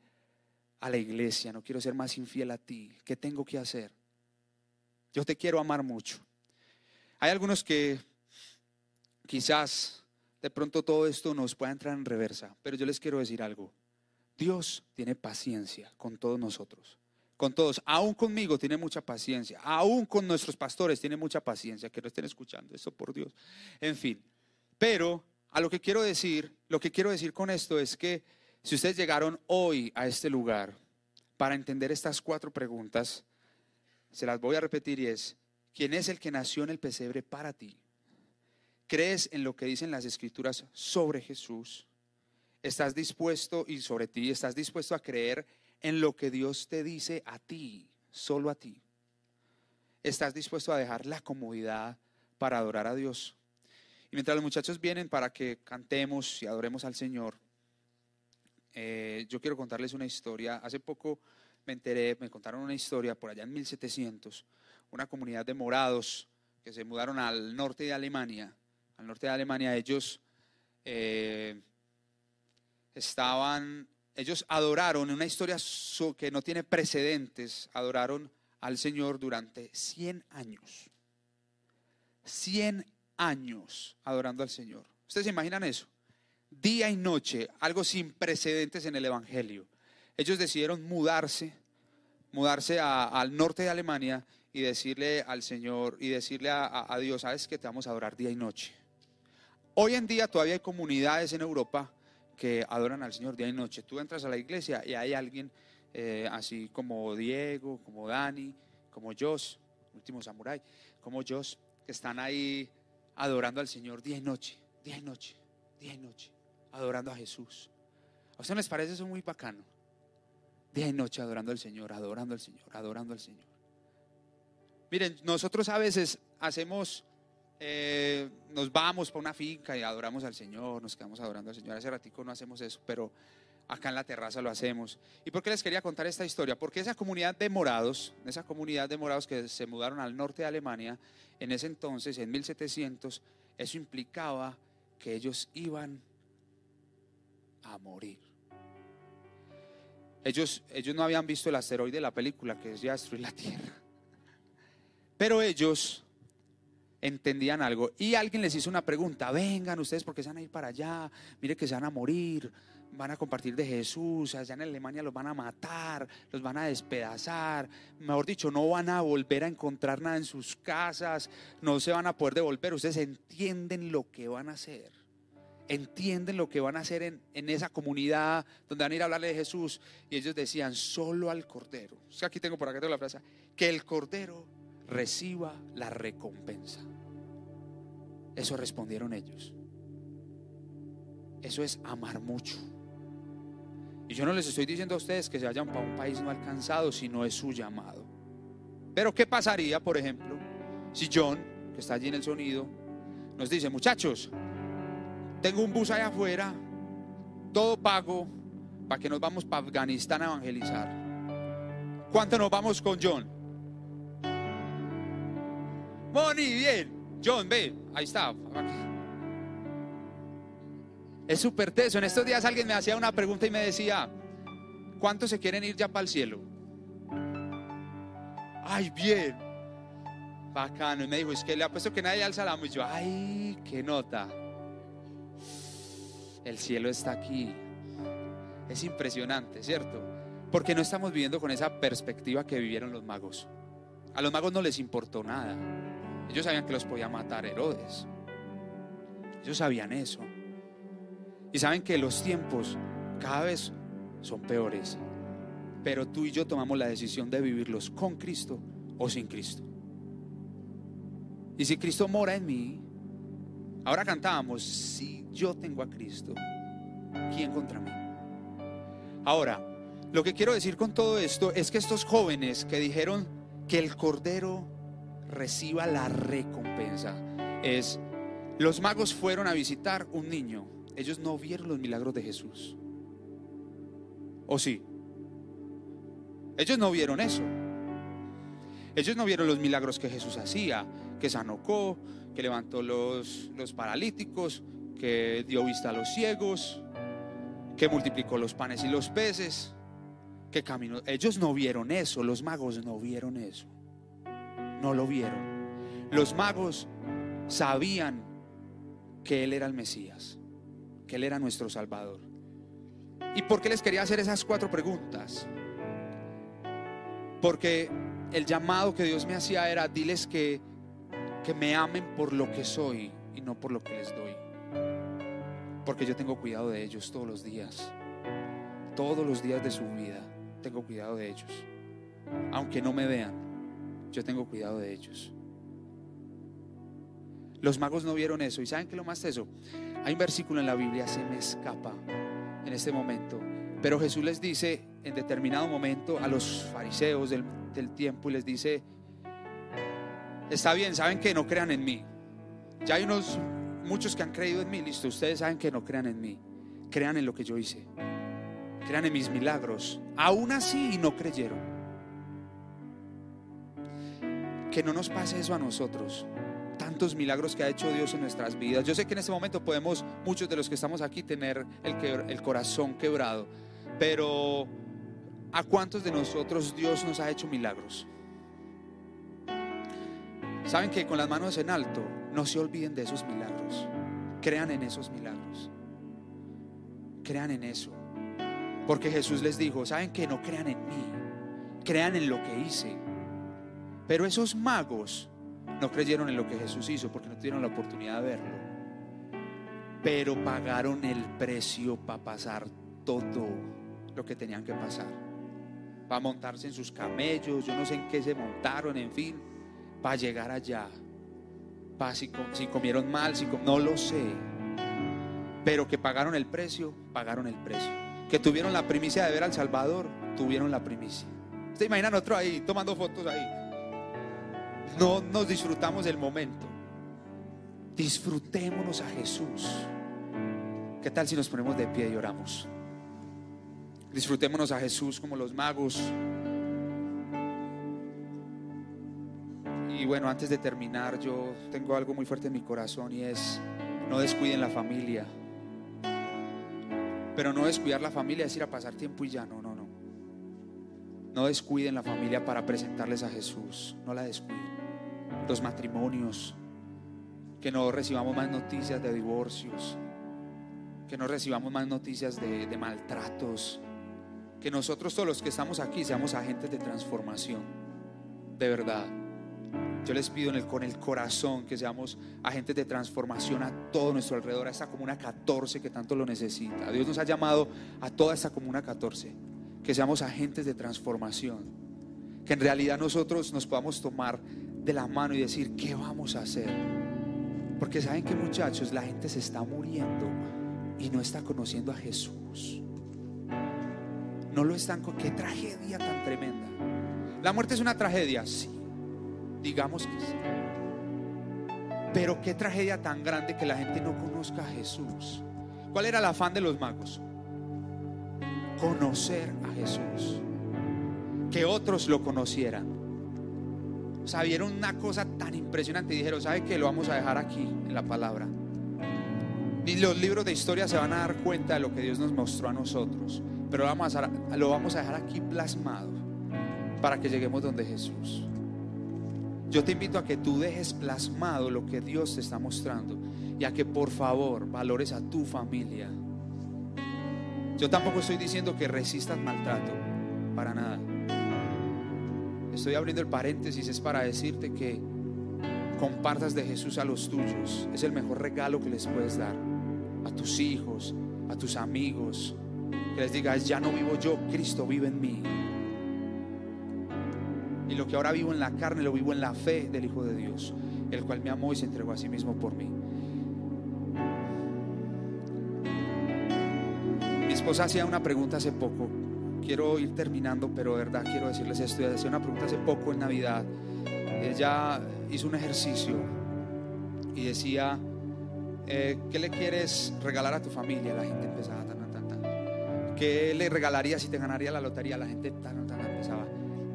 a la iglesia, no quiero ser más infiel a ti. ¿Qué tengo que hacer? Yo te quiero amar mucho. Hay algunos que quizás de pronto todo esto nos pueda entrar en reversa, pero yo les quiero decir algo. Dios tiene paciencia con todos nosotros con todos, aún conmigo tiene mucha paciencia, aún con nuestros pastores tiene mucha paciencia, que no estén escuchando eso por Dios. En fin, pero a lo que quiero decir, lo que quiero decir con esto es que si ustedes llegaron hoy a este lugar para entender estas cuatro preguntas, se las voy a repetir y es, ¿quién es el que nació en el pesebre para ti? ¿Crees en lo que dicen las escrituras sobre Jesús? ¿Estás dispuesto y sobre ti, estás dispuesto a creer en lo que Dios te dice a ti, solo a ti. ¿Estás dispuesto a dejar la comodidad para adorar a Dios? Y mientras los muchachos vienen para que cantemos y adoremos al Señor, eh, yo quiero contarles una historia. Hace poco me enteré, me contaron una historia por allá en 1700, una comunidad de morados que se mudaron al norte de Alemania. Al norte de Alemania ellos eh, estaban ellos adoraron, en una historia que no tiene precedentes, adoraron al Señor durante 100 años. 100 años adorando al Señor. ¿Ustedes se imaginan eso? Día y noche, algo sin precedentes en el Evangelio. Ellos decidieron mudarse, mudarse al norte de Alemania y decirle al Señor y decirle a, a Dios, sabes que te vamos a adorar día y noche. Hoy en día todavía hay comunidades en Europa que adoran al Señor día y noche. Tú entras a la iglesia y hay alguien eh, así como Diego, como Dani, como Josh, último samurái, como Josh, que están ahí adorando al Señor día y noche, día y noche, día y noche, adorando a Jesús. ¿A ustedes les parece eso muy bacano? Día y noche adorando al Señor, adorando al Señor, adorando al Señor. Miren, nosotros a veces hacemos eh, nos vamos para una finca y adoramos al Señor, nos quedamos adorando al Señor. Hace ratico no hacemos eso, pero acá en la terraza lo hacemos. ¿Y por qué les quería contar esta historia? Porque esa comunidad de morados, esa comunidad de morados que se mudaron al norte de Alemania, en ese entonces, en 1700, eso implicaba que ellos iban a morir. Ellos, ellos no habían visto el asteroide de la película que es ya destruir la Tierra. Pero ellos entendían algo. Y alguien les hizo una pregunta, vengan ustedes porque se van a ir para allá, mire que se van a morir, van a compartir de Jesús, allá en Alemania los van a matar, los van a despedazar, mejor dicho, no van a volver a encontrar nada en sus casas, no se van a poder devolver, ustedes entienden lo que van a hacer. Entienden lo que van a hacer en, en esa comunidad donde van a ir a hablarle de Jesús. Y ellos decían, solo al Cordero. aquí tengo por acá tengo la frase. Que el Cordero reciba la recompensa. Eso respondieron ellos. Eso es amar mucho. Y yo no les estoy diciendo a ustedes que se vayan para un país no alcanzado si no es su llamado. Pero ¿qué pasaría, por ejemplo, si John, que está allí en el sonido, nos dice, muchachos, tengo un bus allá afuera, todo pago, para que nos vamos para Afganistán a evangelizar. ¿Cuánto nos vamos con John? Moni, bien. John, ve, ahí está. Es súper teso. En estos días alguien me hacía una pregunta y me decía, ¿cuántos se quieren ir ya para el cielo? Ay, bien. Bacano. Y me dijo, es que le ha puesto que nadie alza la mano. Y yo, ay, qué nota. El cielo está aquí. Es impresionante, ¿cierto? Porque no estamos viviendo con esa perspectiva que vivieron los magos. A los magos no les importó nada. Ellos sabían que los podía matar Herodes. Ellos sabían eso. Y saben que los tiempos cada vez son peores. Pero tú y yo tomamos la decisión de vivirlos con Cristo o sin Cristo. Y si Cristo mora en mí, ahora cantábamos, si yo tengo a Cristo, ¿quién contra mí? Ahora, lo que quiero decir con todo esto es que estos jóvenes que dijeron que el Cordero reciba la recompensa es, los magos fueron a visitar un niño, ellos no vieron los milagros de Jesús. ¿O sí? Ellos no vieron eso. Ellos no vieron los milagros que Jesús hacía, que sanocó, que levantó los, los paralíticos, que dio vista a los ciegos, que multiplicó los panes y los peces, que caminó. Ellos no vieron eso, los magos no vieron eso. No lo vieron. Los magos sabían que Él era el Mesías, que Él era nuestro Salvador. ¿Y por qué les quería hacer esas cuatro preguntas? Porque el llamado que Dios me hacía era, diles que, que me amen por lo que soy y no por lo que les doy. Porque yo tengo cuidado de ellos todos los días. Todos los días de su vida tengo cuidado de ellos. Aunque no me vean, yo tengo cuidado de ellos. Los magos no vieron eso. ¿Y saben qué lo más eso? Hay un versículo en la Biblia, se me escapa en este momento. Pero Jesús les dice en determinado momento a los fariseos del, tiempo y les dice, está bien, saben que no crean en mí. Ya hay unos muchos que han creído en mí, listo, ustedes saben que no crean en mí, crean en lo que yo hice, crean en mis milagros, aún así no creyeron. Que no nos pase eso a nosotros, tantos milagros que ha hecho Dios en nuestras vidas. Yo sé que en este momento podemos, muchos de los que estamos aquí, tener el, el corazón quebrado, pero ¿a cuántos de nosotros Dios nos ha hecho milagros? Saben que con las manos en alto, no se olviden de esos milagros. Crean en esos milagros. Crean en eso. Porque Jesús les dijo, saben que no crean en mí, crean en lo que hice. Pero esos magos no creyeron en lo que Jesús hizo porque no tuvieron la oportunidad de verlo. Pero pagaron el precio para pasar todo lo que tenían que pasar. Para montarse en sus camellos, yo no sé en qué se montaron, en fin, para llegar allá si, comieron mal, si no lo sé. Pero que pagaron el precio, pagaron el precio. Que tuvieron la primicia de ver al Salvador, tuvieron la primicia. ¿Usted imagina nosotros ahí tomando fotos ahí? No nos disfrutamos del momento. Disfrutémonos a Jesús. ¿Qué tal si nos ponemos de pie y oramos? Disfrutémonos a Jesús como los magos Y bueno, antes de terminar, yo tengo algo muy fuerte en mi corazón y es, no descuiden la familia. Pero no descuidar la familia es ir a pasar tiempo y ya, no, no, no. No descuiden la familia para presentarles a Jesús, no la descuiden. Los matrimonios, que no recibamos más noticias de divorcios, que no recibamos más noticias de, maltratos, que nosotros todos los que estamos aquí seamos agentes de transformación, de verdad. Yo les pido con el corazón que seamos agentes de transformación a todo nuestro alrededor, a esta comuna 14 que tanto lo necesita. Dios nos ha llamado a toda esta comuna 14, que seamos agentes de transformación, que en realidad nosotros nos podamos tomar de la mano y decir, ¿qué vamos a hacer? Porque saben que muchachos, la gente se está muriendo y no está conociendo a Jesús. no lo están con... ¡Qué tragedia tan tremenda! ¿La muerte es una tragedia? Sí, digamos que sí. Pero qué tragedia tan grande que la gente no conozca a Jesús. ¿Cuál era el afán de los magos? Conocer a Jesús. Que otros lo conocieran. O sea, vieron una cosa tan impresionante y dijeron, ¿sabe qué? Lo vamos a dejar aquí en la palabra. Ni los libros de historia se van a dar cuenta de lo que Dios nos mostró a nosotros. Pero lo vamos a, lo vamos a dejar aquí plasmado para que lleguemos donde Jesús. Yo te invito a que tú dejes plasmado lo que Dios te está mostrando y a que por favor valores a tu familia. Yo tampoco estoy diciendo que resistas maltrato, para nada. Estoy abriendo el paréntesis, es para decirte que compartas de Jesús a los tuyos. Es el mejor regalo que les puedes dar a tus hijos, a tus amigos. Que les digas, ya no vivo yo, Cristo vive en mí. Y lo que ahora vivo en la carne lo vivo en la fe del Hijo de Dios, el cual me amó y se entregó a sí mismo por mí. Mi esposa hacía una pregunta hace poco. Quiero ir terminando, pero de verdad quiero decirles esto. Hacía una pregunta hace poco en Navidad. Ella hizo un ejercicio y decía, eh, ¿qué le quieres regalar a tu familia? La gente empezaba, tan, tan, tan. ¿Qué le regalaría si te ganaría la lotería? La gente tan, tan, empezaba.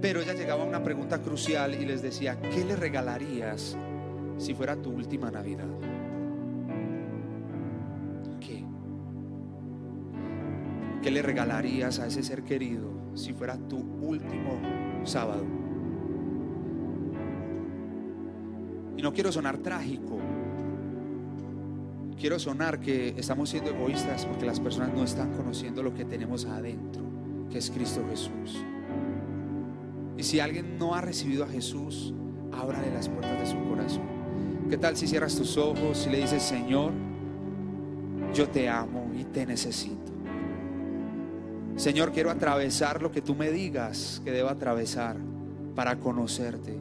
Pero ella llegaba a una pregunta crucial y les decía, ¿qué le regalarías si fuera tu última Navidad? ¿Qué le regalarías a ese ser querido si fuera tu último sábado? Y no quiero sonar trágico. Quiero sonar que estamos siendo egoístas porque las personas no están conociendo lo que tenemos adentro, que es Cristo Jesús. Y si alguien no ha recibido a Jesús, ábrale las puertas de su corazón. ¿Qué tal si cierras tus ojos y le dices, Señor, yo te amo y te necesito? Señor, quiero atravesar lo que tú me digas que debo atravesar para conocerte.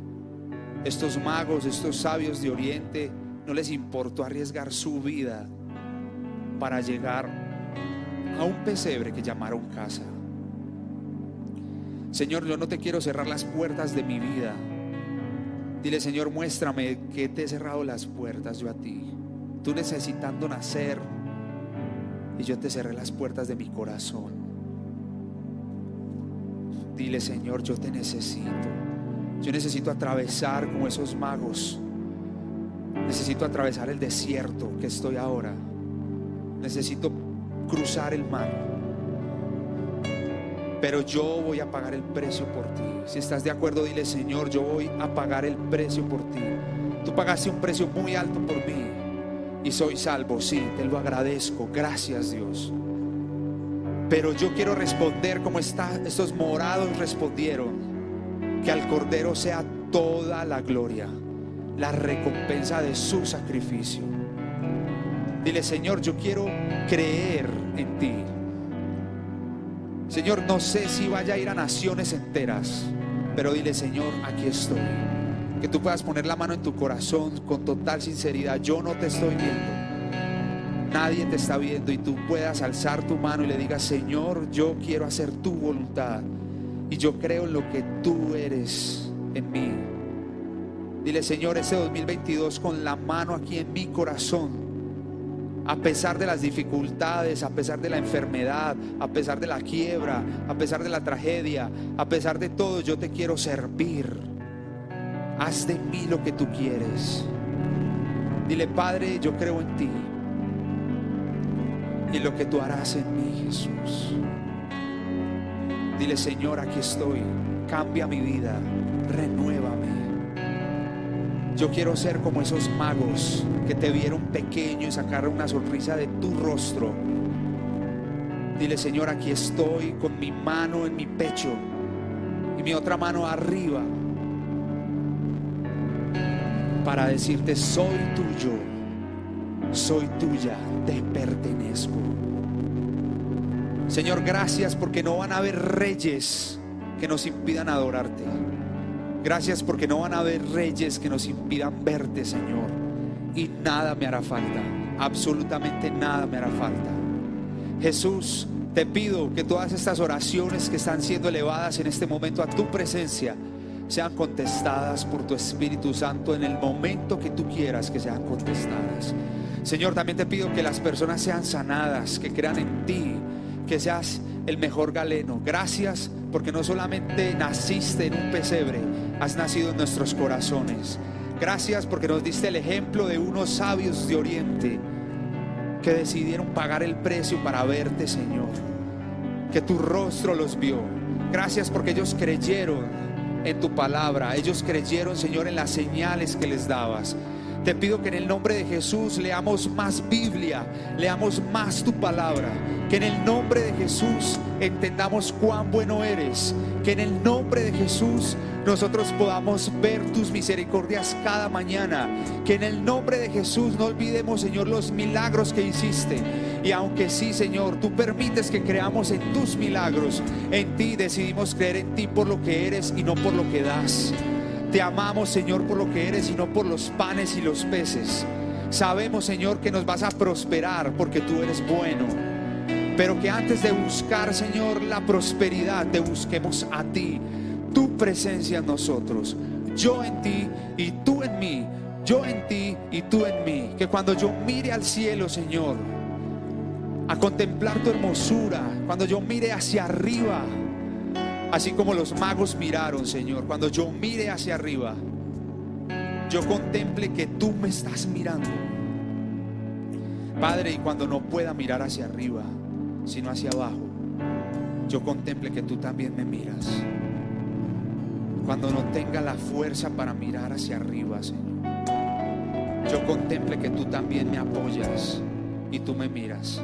Estos magos, estos sabios de Oriente, no les importó arriesgar su vida para llegar a un pesebre que llamaron casa. Señor, yo no te quiero cerrar las puertas de mi vida. Dile, Señor, muéstrame que te he cerrado las puertas yo a ti. Tú necesitando nacer y yo te cerré las puertas de mi corazón. Dile, Señor, yo te necesito. Yo necesito atravesar como esos magos. Necesito atravesar el desierto que estoy ahora. Necesito cruzar el mar pero yo voy a pagar el precio por ti. Si estás de acuerdo, dile, Señor, yo voy a pagar el precio por ti. Tú pagaste un precio muy alto por mí y soy salvo, sí, te lo agradezco. Gracias, Dios. Pero yo quiero responder como estos morados respondieron, que al Cordero sea toda la gloria, la recompensa de su sacrificio. Dile, Señor, yo quiero creer en ti. Señor, no sé si vaya a ir a naciones enteras, pero dile, Señor, aquí estoy. Que tú puedas poner la mano en tu corazón con total sinceridad. Yo no te estoy viendo. Nadie te está viendo y tú puedas alzar tu mano y le digas, Señor, yo quiero hacer tu voluntad. Y yo creo en lo que tú eres en mí. Dile, Señor, ese 2022 con la mano aquí en mi corazón a pesar de las dificultades, a pesar de la enfermedad, a pesar de la quiebra, a pesar de la tragedia, a pesar de todo, yo te quiero servir. Haz de mí lo que tú quieres. Dile, Padre, yo creo en ti y lo que tú harás en mí, Jesús. Dile, Señor, aquí estoy. Cambia mi vida, renuévame. Yo quiero ser como esos magos que te vieron pequeño y sacaron una sonrisa de tu rostro. Dile, Señor, aquí estoy con mi mano en mi pecho y mi otra mano arriba para decirte, soy tuyo, soy tuya, te pertenezco. Señor, gracias porque no van a haber reyes que nos impidan adorarte. Gracias porque no van a haber reyes que nos impidan verte, Señor. Y nada me hará falta. Absolutamente nada me hará falta. Jesús, Te pido que todas estas oraciones que están siendo elevadas en este momento a tu presencia sean contestadas por tu Espíritu Santo en el momento que tú quieras que sean contestadas. Señor, también te pido que las personas sean sanadas, que crean en ti, que seas el mejor galeno. Gracias porque no solamente naciste en un pesebre, has nacido en nuestros corazones. Gracias porque nos diste el ejemplo de unos sabios de Oriente que decidieron pagar el precio para verte, Señor. Que tu rostro los vio. Gracias porque ellos creyeron en tu palabra. Ellos creyeron, Señor, en las señales que les dabas. Te pido que en el nombre de Jesús leamos más Biblia, leamos más tu palabra. Que en el nombre de Jesús entendamos cuán bueno eres. Que en el nombre de Jesús nosotros podamos ver tus misericordias cada mañana. Que en el nombre de Jesús no olvidemos, Señor, los milagros que hiciste. Y aunque sí, Señor, tú permites que creamos en tus milagros, en ti decidimos creer en ti por lo que eres y no por lo que das. Te amamos, Señor, por lo que eres y no por los panes y los peces. Sabemos, Señor, que nos vas a prosperar porque tú eres bueno. Pero que antes de buscar, Señor, la prosperidad, te busquemos a ti tu presencia en nosotros, yo en ti y tú en mí, yo en ti y tú en mí. Que cuando yo mire al cielo, Señor, a contemplar tu hermosura, cuando yo mire hacia arriba, así como los magos miraron, Señor, cuando yo mire hacia arriba, yo contemple que tú me estás mirando. Padre, y cuando no pueda mirar hacia arriba, sino hacia abajo, yo contemple que tú también me miras cuando no tenga la fuerza para mirar hacia arriba, Señor. Yo contemple que tú también me apoyas y tú me miras.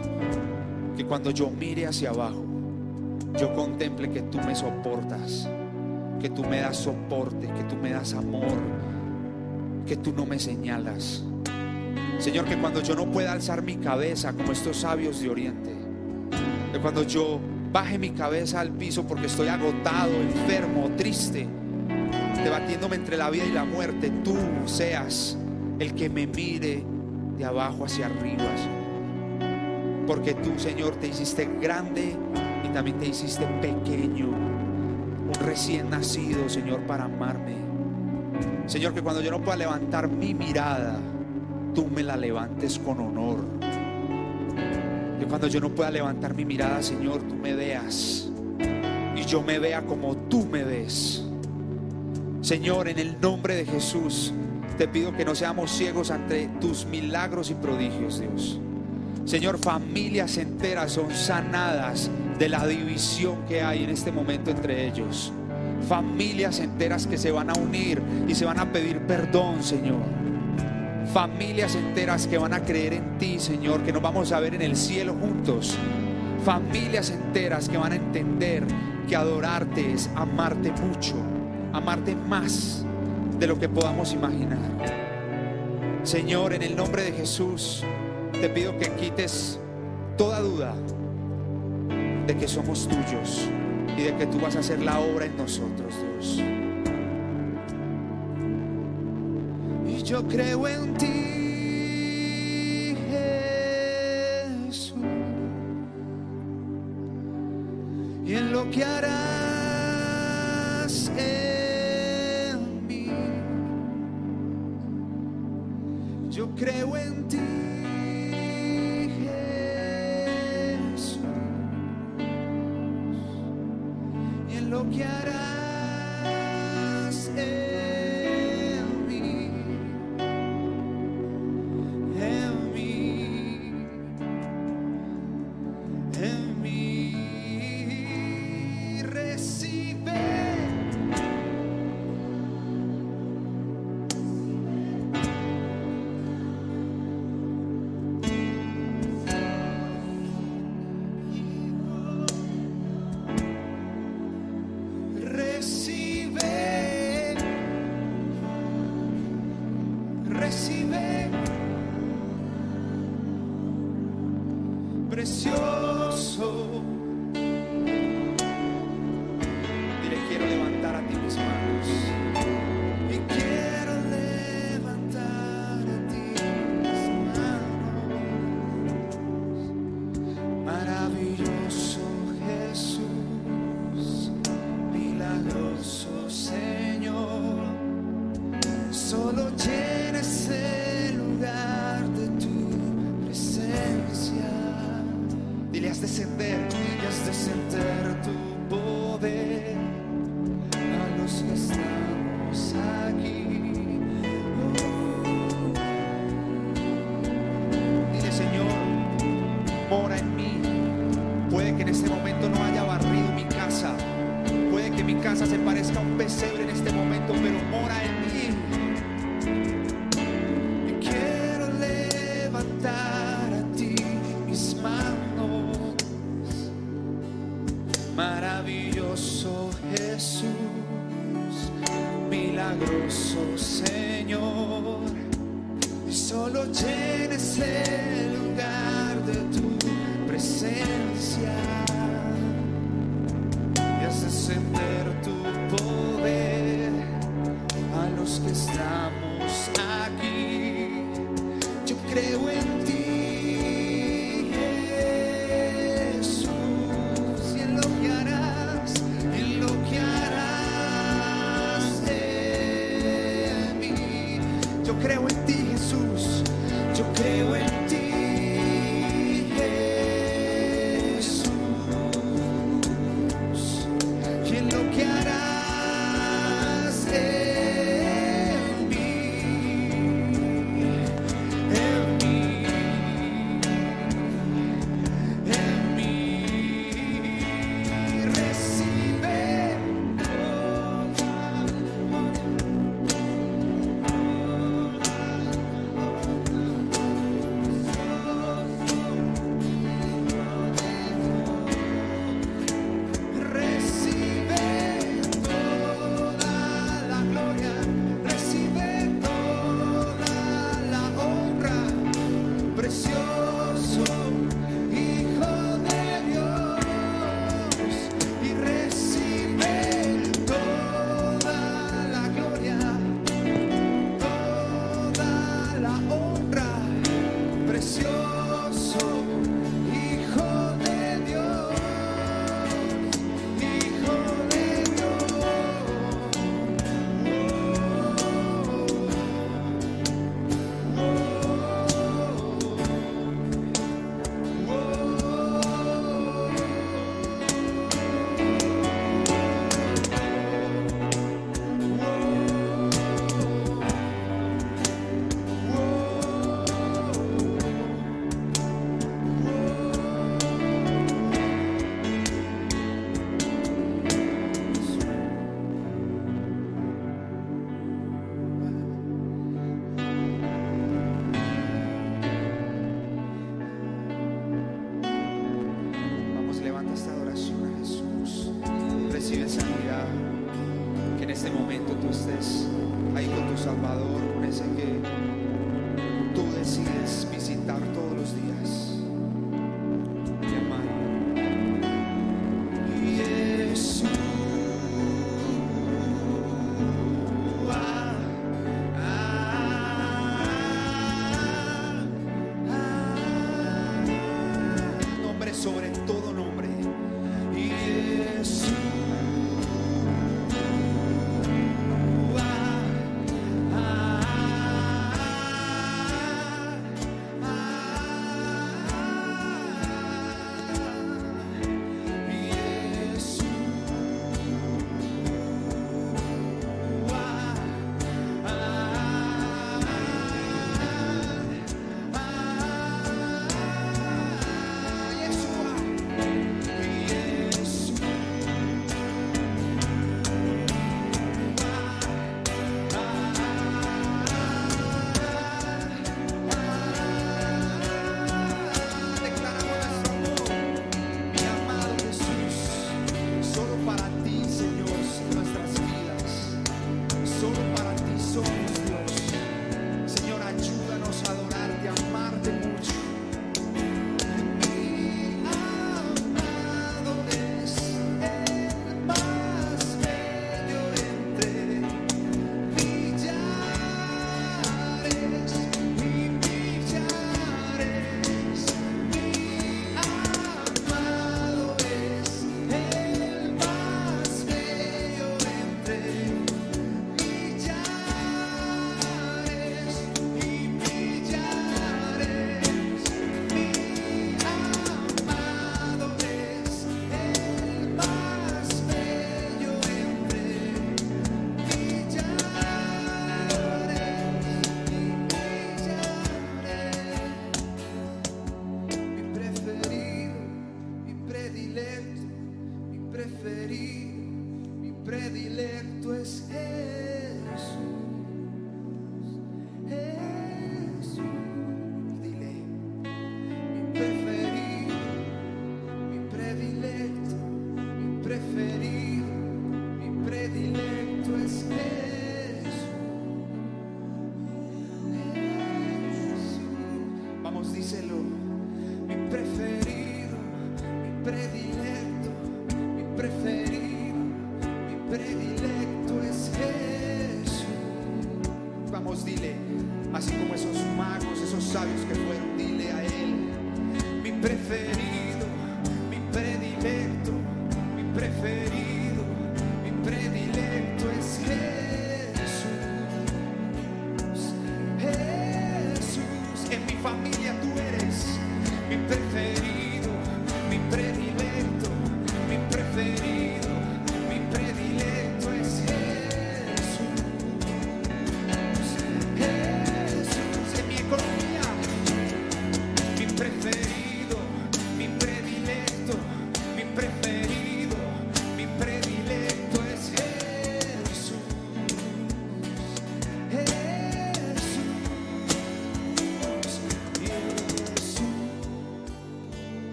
Que cuando yo mire hacia abajo, yo contemple que tú me soportas, que tú me das soporte, que tú me das amor, que tú no me señalas. Señor, que cuando yo no pueda alzar mi cabeza como estos sabios de Oriente, que cuando yo baje mi cabeza al piso porque estoy agotado, enfermo, triste, debatiéndome entre la vida y la muerte, tú seas el que me mire de abajo hacia arriba. Porque tú, Señor, te hiciste grande también te hiciste pequeño, un recién nacido, Señor, para amarme. Señor, que cuando yo no pueda levantar mi mirada, tú me la levantes con honor. Que cuando yo no pueda levantar mi mirada, Señor, tú me veas y yo me vea como tú me ves. Señor, en el nombre de Jesús, te pido que no seamos ciegos ante tus milagros y prodigios, Dios. Señor, familias enteras son sanadas de la división que hay en este momento entre ellos. Familias enteras que se van a unir y se van a pedir perdón, Señor. Familias enteras que van a creer en ti, Señor, que nos vamos a ver en el cielo juntos. Familias enteras que van a entender que adorarte es amarte mucho amarte más de lo que podamos imaginar. Señor, en el nombre de Jesús, te pido que quites toda duda de que somos tuyos y de que tú vas a hacer la obra en nosotros, Dios. Y yo creo en ti,